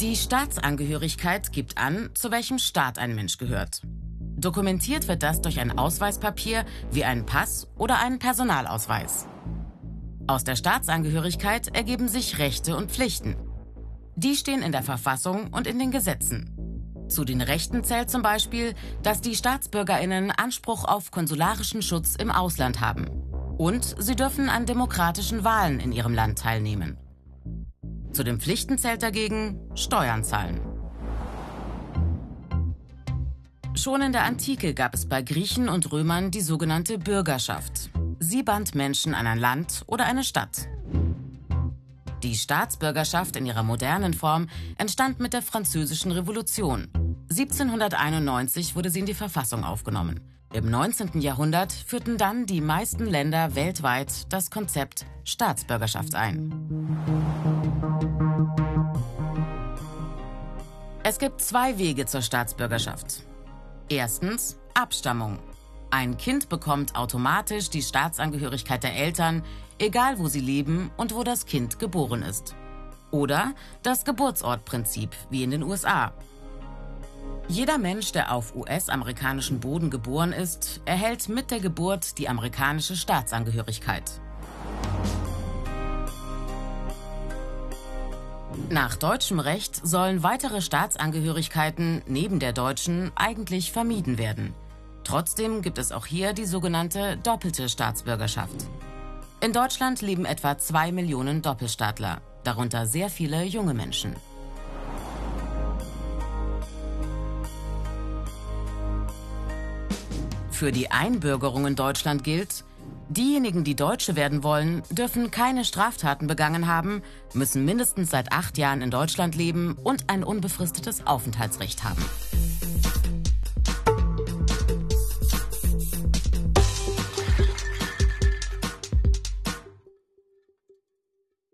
Die Staatsangehörigkeit gibt an, zu welchem Staat ein Mensch gehört. Dokumentiert wird das durch ein Ausweispapier wie einen Pass oder einen Personalausweis. Aus der Staatsangehörigkeit ergeben sich Rechte und Pflichten. Die stehen in der Verfassung und in den Gesetzen. Zu den Rechten zählt zum Beispiel, dass die Staatsbürgerinnen Anspruch auf konsularischen Schutz im Ausland haben. Und sie dürfen an demokratischen Wahlen in ihrem Land teilnehmen. Zu den Pflichten zählt dagegen Steuern zahlen. Schon in der Antike gab es bei Griechen und Römern die sogenannte Bürgerschaft. Sie band Menschen an ein Land oder eine Stadt. Die Staatsbürgerschaft in ihrer modernen Form entstand mit der Französischen Revolution. 1791 wurde sie in die Verfassung aufgenommen. Im 19. Jahrhundert führten dann die meisten Länder weltweit das Konzept Staatsbürgerschaft ein. Es gibt zwei Wege zur Staatsbürgerschaft. Erstens Abstammung. Ein Kind bekommt automatisch die Staatsangehörigkeit der Eltern, egal wo sie leben und wo das Kind geboren ist. Oder das Geburtsortprinzip, wie in den USA. Jeder Mensch, der auf US-amerikanischem Boden geboren ist, erhält mit der Geburt die amerikanische Staatsangehörigkeit. Nach deutschem Recht sollen weitere Staatsangehörigkeiten neben der deutschen eigentlich vermieden werden. Trotzdem gibt es auch hier die sogenannte doppelte Staatsbürgerschaft. In Deutschland leben etwa zwei Millionen Doppelstaatler, darunter sehr viele junge Menschen. Für die Einbürgerung in Deutschland gilt, diejenigen, die Deutsche werden wollen, dürfen keine Straftaten begangen haben, müssen mindestens seit acht Jahren in Deutschland leben und ein unbefristetes Aufenthaltsrecht haben.